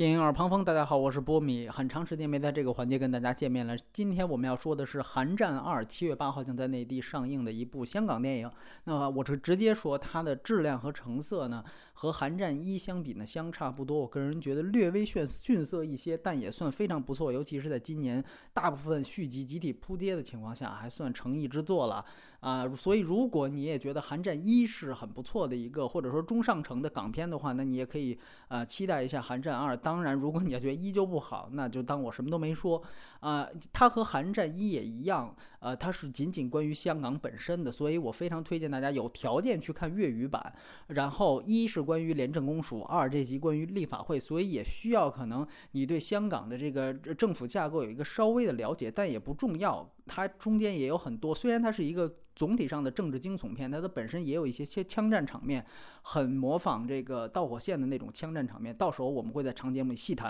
电影耳旁风，大家好，我是波米，很长时间没在这个环节跟大家见面了。今天我们要说的是《寒战二》，七月八号将在内地上映的一部香港电影。那我是直接说它的质量和成色呢，和《寒战一》相比呢，相差不多。我个人觉得略微逊逊色一些，但也算非常不错。尤其是在今年大部分续集集体扑街的情况下，还算诚意之作了啊。所以如果你也觉得《寒战一》是很不错的一个，或者说中上乘的港片的话，那你也可以呃期待一下《寒战二》。当当然，如果你要觉得依旧不好，那就当我什么都没说啊。它和《寒战一》也一样，呃，它是仅仅关于香港本身的，所以我非常推荐大家有条件去看粤语版。然后一是关于廉政公署，二这集关于立法会，所以也需要可能你对香港的这个政府架构有一个稍微的了解，但也不重要。它中间也有很多，虽然它是一个总体上的政治惊悚片，它的本身也有一些些枪战场面，很模仿这个导火线的那种枪战场面。到时候我们会在长节目里细谈。